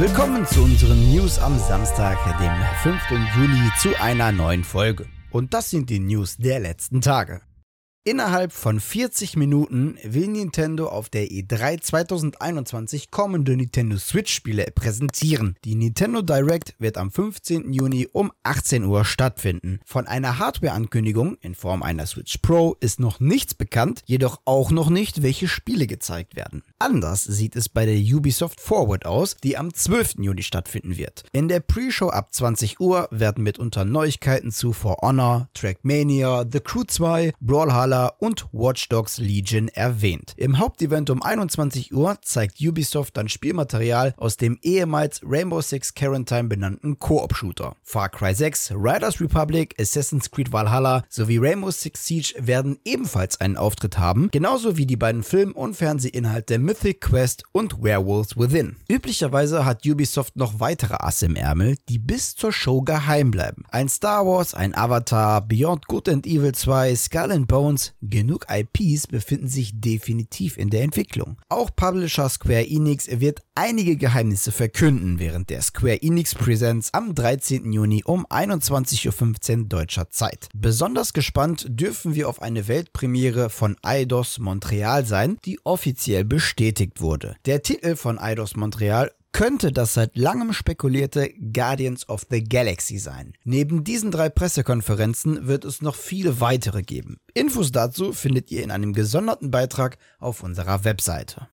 Willkommen zu unseren News am Samstag, dem 5. Juli, zu einer neuen Folge. Und das sind die News der letzten Tage. Innerhalb von 40 Minuten will Nintendo auf der E3 2021 kommende Nintendo Switch Spiele präsentieren. Die Nintendo Direct wird am 15. Juni um 18 Uhr stattfinden. Von einer Hardware-Ankündigung in Form einer Switch Pro ist noch nichts bekannt, jedoch auch noch nicht, welche Spiele gezeigt werden. Anders sieht es bei der Ubisoft Forward aus, die am 12. Juni stattfinden wird. In der Pre-Show ab 20 Uhr werden mitunter Neuigkeiten zu For Honor, Trackmania, The Crew 2, Brawlhalla und Watch Dogs Legion erwähnt. Im Hauptevent um 21 Uhr zeigt Ubisoft dann Spielmaterial aus dem ehemals Rainbow Six Quarantine benannten Koop-Shooter. Far Cry 6, Riders Republic, Assassin's Creed Valhalla sowie Rainbow Six Siege werden ebenfalls einen Auftritt haben, genauso wie die beiden Film- und Fernsehinhalte Mythic Quest und Werewolves Within. Üblicherweise hat Ubisoft noch weitere Asse im Ärmel, die bis zur Show geheim bleiben. Ein Star Wars, ein Avatar, Beyond Good and Evil 2, Skull and Bones, genug IPs befinden sich definitiv in der Entwicklung. Auch Publisher Square Enix wird einige Geheimnisse verkünden während der Square Enix Presents am 13. Juni um 21.15 Uhr deutscher Zeit. Besonders gespannt dürfen wir auf eine Weltpremiere von Eidos Montreal sein, die offiziell bestätigt wurde. Der Titel von Eidos Montreal könnte das seit langem spekulierte Guardians of the Galaxy sein. Neben diesen drei Pressekonferenzen wird es noch viele weitere geben. Infos dazu findet ihr in einem gesonderten Beitrag auf unserer Webseite.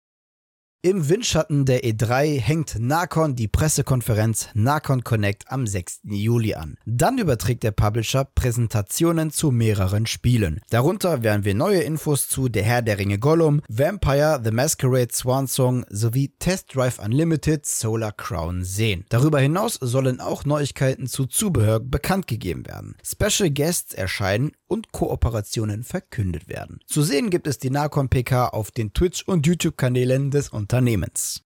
Im Windschatten der E3 hängt Nakon die Pressekonferenz Nakon Connect am 6. Juli an. Dann überträgt der Publisher Präsentationen zu mehreren Spielen. Darunter werden wir neue Infos zu Der Herr der Ringe Gollum, Vampire The Masquerade Swan Song sowie Test Drive Unlimited Solar Crown sehen. Darüber hinaus sollen auch Neuigkeiten zu Zubehör bekannt gegeben werden. Special Guests erscheinen und Kooperationen verkündet werden. Zu sehen gibt es die Nakon PK auf den Twitch- und YouTube-Kanälen des Unternehmens. Unternehmens.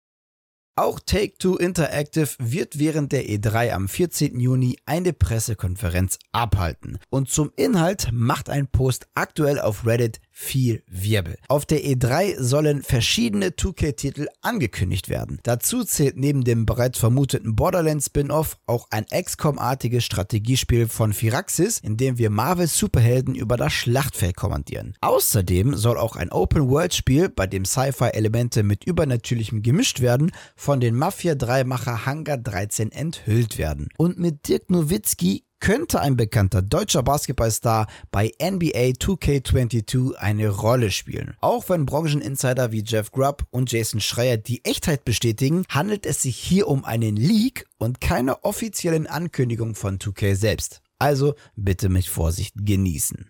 Auch Take-Two Interactive wird während der E3 am 14. Juni eine Pressekonferenz abhalten. Und zum Inhalt macht ein Post aktuell auf Reddit viel Wirbel. Auf der E3 sollen verschiedene 2K-Titel angekündigt werden. Dazu zählt neben dem bereits vermuteten Borderlands Spin-off auch ein XCOM-artiges Strategiespiel von Firaxis, in dem wir Marvel-Superhelden über das Schlachtfeld kommandieren. Außerdem soll auch ein Open-World-Spiel, bei dem Sci-Fi-Elemente mit Übernatürlichem gemischt werden, von den Mafia 3-Macher Hangar 13 enthüllt werden. Und mit Dirk Nowitzki könnte ein bekannter deutscher Basketballstar bei NBA 2K22 eine Rolle spielen. Auch wenn Brancheninsider wie Jeff Grubb und Jason Schreier die Echtheit bestätigen, handelt es sich hier um einen Leak und keine offiziellen Ankündigungen von 2K selbst. Also bitte mit Vorsicht genießen.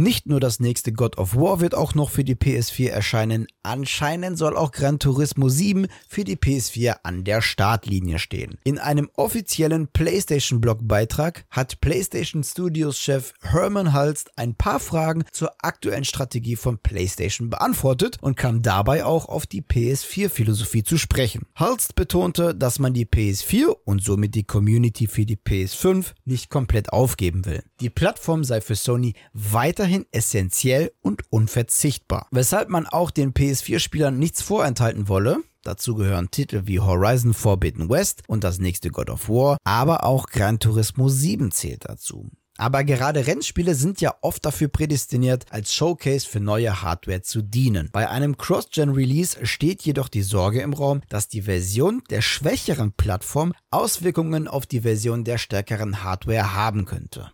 Nicht nur das nächste God of War wird auch noch für die PS4 erscheinen, anscheinend soll auch Gran Turismo 7 für die PS4 an der Startlinie stehen. In einem offiziellen PlayStation-Blog-Beitrag hat PlayStation Studios-Chef Herman Hulst ein paar Fragen zur aktuellen Strategie von PlayStation beantwortet und kam dabei auch auf die PS4-Philosophie zu sprechen. Hulst betonte, dass man die PS4 und somit die Community für die PS5 nicht komplett aufgeben will. Die Plattform sei für Sony weiterhin weiterhin essentiell und unverzichtbar, weshalb man auch den PS4-Spielern nichts vorenthalten wolle. Dazu gehören Titel wie Horizon Forbidden West und das nächste God of War, aber auch Gran Turismo 7 zählt dazu. Aber gerade Rennspiele sind ja oft dafür prädestiniert, als Showcase für neue Hardware zu dienen. Bei einem Cross-Gen-Release steht jedoch die Sorge im Raum, dass die Version der schwächeren Plattform Auswirkungen auf die Version der stärkeren Hardware haben könnte.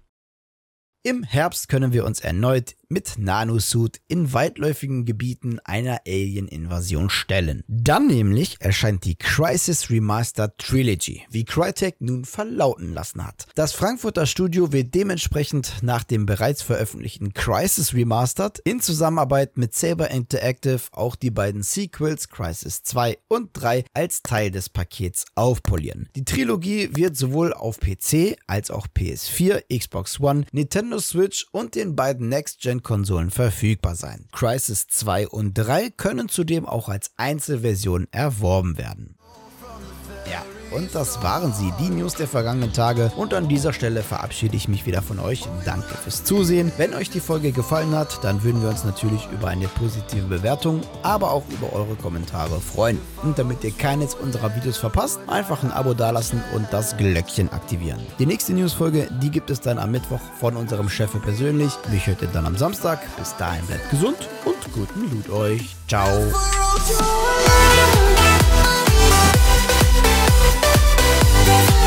Im Herbst können wir uns erneut mit Nanosuit in weitläufigen Gebieten einer Alien-Invasion stellen. Dann nämlich erscheint die Crisis Remastered Trilogy, wie Crytek nun verlauten lassen hat. Das Frankfurter Studio wird dementsprechend nach dem bereits veröffentlichten Crisis Remastered in Zusammenarbeit mit Saber Interactive auch die beiden Sequels Crisis 2 und 3 als Teil des Pakets aufpolieren. Die Trilogie wird sowohl auf PC als auch PS4, Xbox One, Nintendo Switch und den beiden Next-Gen-Konsolen verfügbar sein. Crisis 2 und 3 können zudem auch als Einzelversion erworben werden. Und das waren sie, die News der vergangenen Tage. Und an dieser Stelle verabschiede ich mich wieder von euch. Danke fürs Zusehen. Wenn euch die Folge gefallen hat, dann würden wir uns natürlich über eine positive Bewertung, aber auch über eure Kommentare freuen. Und damit ihr keines unserer Videos verpasst, einfach ein Abo dalassen und das Glöckchen aktivieren. Die nächste Newsfolge, die gibt es dann am Mittwoch von unserem Chef persönlich. Mich hört ihr dann am Samstag. Bis dahin bleibt gesund und guten Loot euch. Ciao. you